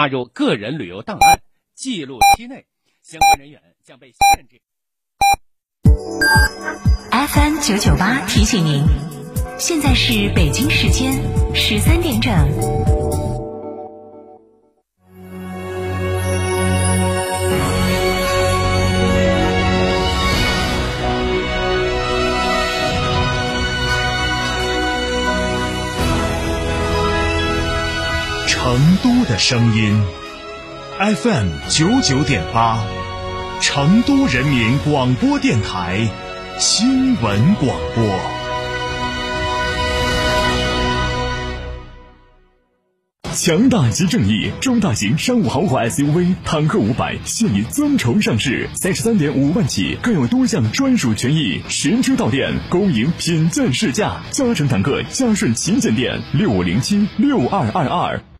纳入个人旅游档案，记录期内，相关人员将被限制。FM 九九八提醒您，现在是北京时间十三点整。的声音，FM 九九点八，成都人民广播电台新闻广播。强大及正义，中大型商务豪华 SUV 坦克五百现已尊崇上市，三十三点五万起，更有多项专属权益。实车到店，恭迎品鉴试驾。嘉诚坦克嘉顺旗舰店六五零七六二二二。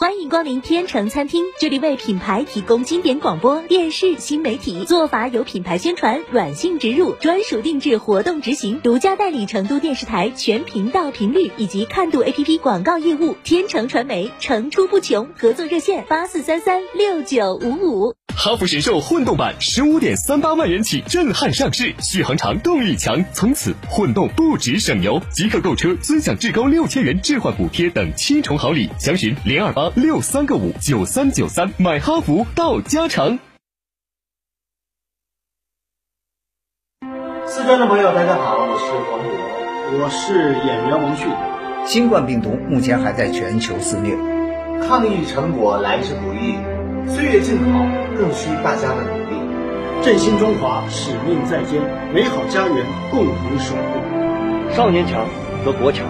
欢迎光临天成餐厅，这里为品牌提供经典广播电视新媒体做法，有品牌宣传、软性植入、专属定制活动执行，独家代理成都电视台全频道频率以及看度 APP 广告业务。天成传媒层出不穷，合作热线八四三三六九五五。哈弗神兽混动版十五点三八万元起震撼上市，续航长，动力强，从此混动不止省油，即刻购车尊享至高六千元置换补贴等七重好礼，详询零二八六三个五九三九三，买哈弗到家常。四川的朋友，大家好，我是黄渤，我是演员王迅。新冠病毒目前还在全球肆虐，抗疫成果来之不易，岁月静好更需大家的努力。振兴中华使命在肩，美好家园共同守护。少年强则国强，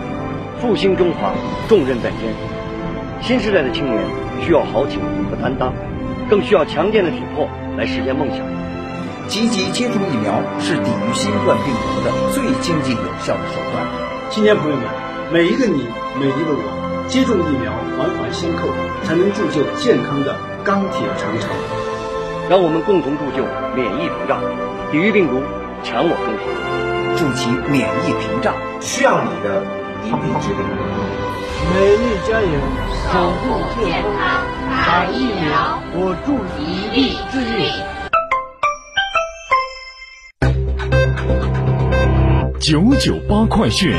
复兴中华重任在肩。新时代的青年需要豪情和担当，更需要强健的体魄来实现梦想。积极接种疫苗是抵御新冠病毒的最经济有效的手段。青年朋友们，每一个你，每一个我，接种疫苗，环环相扣，才能铸就健康的钢铁长城。让我们共同铸就免疫屏障，抵御病毒，强我中华，筑起免疫屏障，需要你的一臂之力。美丽家园，守护健康，打疫苗，我助一臂之力。九九八快讯。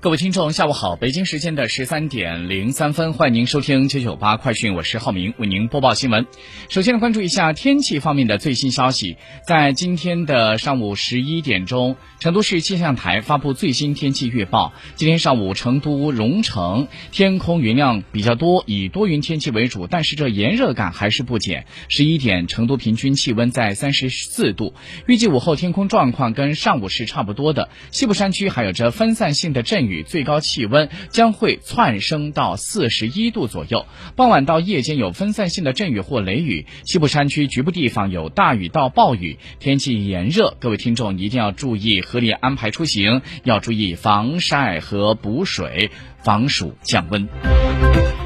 各位听众，下午好！北京时间的十三点零三分，欢迎您收听九九八快讯，我是浩明，为您播报新闻。首先来关注一下天气方面的最新消息。在今天的上午十一点钟，成都市气象台发布最新天气预报。今天上午，成都蓉城天空云量比较多，以多云天气为主，但是这炎热感还是不减。十一点，成都平均气温在三十四度。预计午后天空状况跟上午是差不多的，西部山区还有着分散性的阵雨。最高气温将会窜升到四十一度左右，傍晚到夜间有分散性的阵雨或雷雨，西部山区局部地方有大雨到暴雨，天气炎热，各位听众一定要注意合理安排出行，要注意防晒和补水，防暑降温。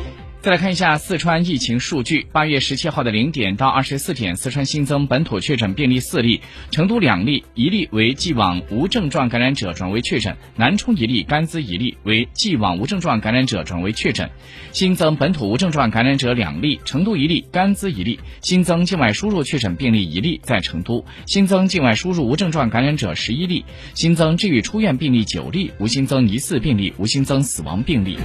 再来看一下四川疫情数据。八月十七号的零点到二十四点，四川新增本土确诊病例四例，成都两例，一例为既往无症状感染者转为确诊；南充一例，甘孜一例为既往无症状感染者转为确诊。新增本土无症状感染者两例，成都一例，甘孜一例。新增境外输入确诊病例一例，在成都。新增境外输入无症状感染者十一例，新增治愈出院病例九例，无新增疑似病例，无新增死亡病例。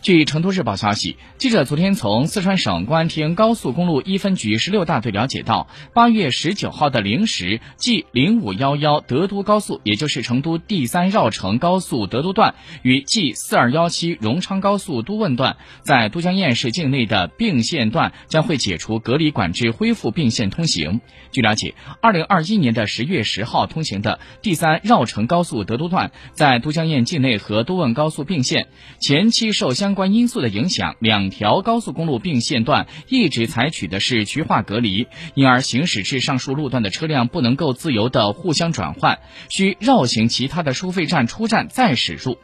据成都日报消息，记者昨天从四川省公安厅高速公路一分局十六大队了解到，八月十九号的零时，G 零五幺幺德都高速，也就是成都第三绕城高速德都段与 G 四二幺七荣昌高速都汶段在都江堰市境内的并线段将会解除隔离管制，恢复并线通行。据了解，二零二一年的十月十号通行的第三绕城高速德都段在都江堰境内和都汶高速并线，前期受相相关因素的影响，两条高速公路并线段一直采取的是区划隔离，因而行驶至上述路段的车辆不能够自由的互相转换，需绕行其他的收费站出站再驶入。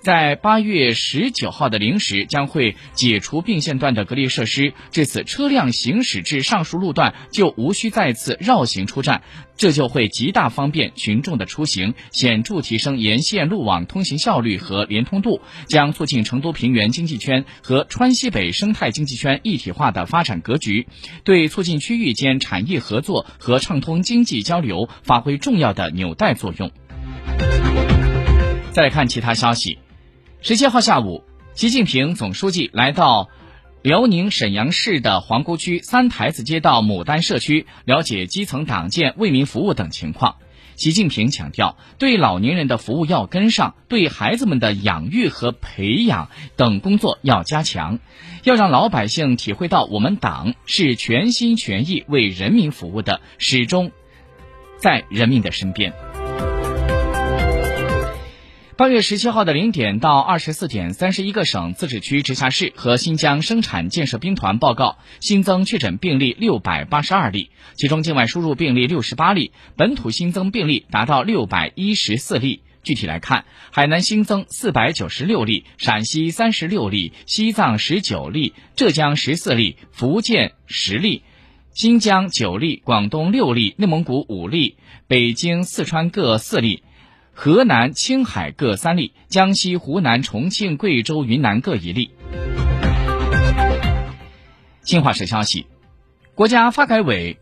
在八月十九号的零时，将会解除并线段的隔离设施，至此车辆行驶至上述路段就无需再次绕行出站，这就会极大方便群众的出行，显著提升沿线路网通行效率和连通度，将促进成都平原经济圈和川西北生态经济圈一体化的发展格局，对促进区域间产业合作和畅通经济交流发挥重要的纽带作用。再来看其他消息，十七号下午，习近平总书记来到辽宁沈阳市的皇姑区三台子街道牡丹社区，了解基层党建、为民服务等情况。习近平强调，对老年人的服务要跟上，对孩子们的养育和培养等工作要加强，要让老百姓体会到我们党是全心全意为人民服务的，始终在人民的身边。八月十七号的零点到二十四点，三十一个省、自治区、直辖市和新疆生产建设兵团报告新增确诊病例六百八十二例，其中境外输入病例六十八例，本土新增病例达到六百一十四例。具体来看，海南新增四百九十六例，陕西三十六例，西藏十九例，浙江十四例，福建十例，新疆九例，广东六例，内蒙古五例，北京、四川各四例。河南、青海各三例，江西、湖南、重庆、贵州、云南各一例。新华社消息，国家发改委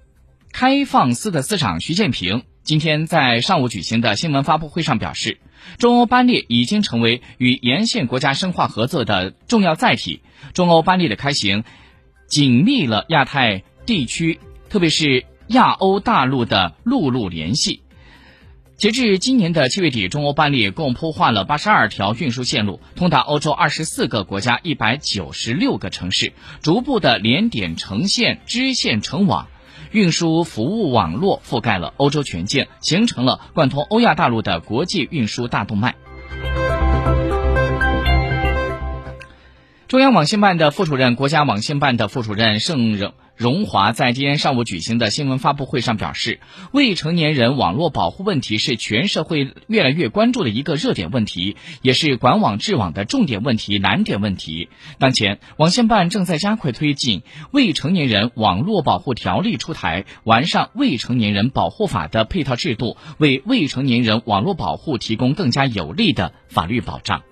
开放司的司长徐建平今天在上午举行的新闻发布会上表示，中欧班列已经成为与沿线国家深化合作的重要载体。中欧班列的开行，紧密了亚太地区，特别是亚欧大陆的陆路联系。截至今年的七月底，中欧班列共铺换了八十二条运输线路，通达欧洲二十四个国家一百九十六个城市，逐步的连点成线、支线成网，运输服务网络覆盖了欧洲全境，形成了贯通欧亚大陆的国际运输大动脉。中央网信办的副主任、国家网信办的副主任盛荣。荣华在今天上午举行的新闻发布会上表示，未成年人网络保护问题是全社会越来越关注的一个热点问题，也是管网治网的重点问题、难点问题。当前，网信办正在加快推进《未成年人网络保护条例》出台，完善《未成年人保护法》的配套制度，为未成年人网络保护提供更加有力的法律保障。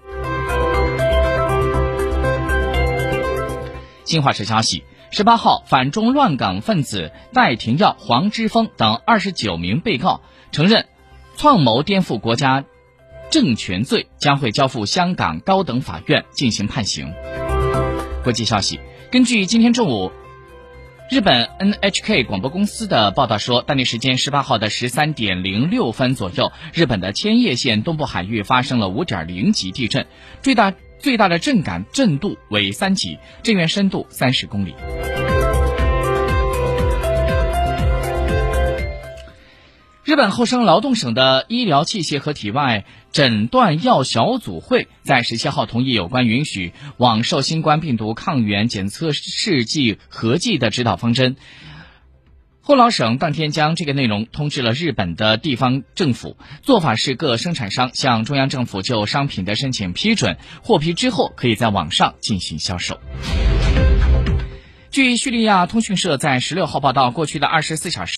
新华社消息。十八号，反中乱港分子戴廷耀、黄之锋等二十九名被告承认创谋颠覆国家政权罪，将会交付香港高等法院进行判刑。国际消息，根据今天中午日本 NHK 广播公司的报道说，当地时间十八号的十三点零六分左右，日本的千叶县东部海域发生了五点零级地震，最大。最大的震感震度为三级，震源深度三十公里。日本厚生劳动省的医疗器械和体外诊断药小组会在十七号同意有关允许网售新冠病毒抗原检测试剂合剂的指导方针。后，老省当天将这个内容通知了日本的地方政府，做法是各生产商向中央政府就商品的申请批准，获批之后可以在网上进行销售。据叙利亚通讯社在十六号报道，过去的二十四小时。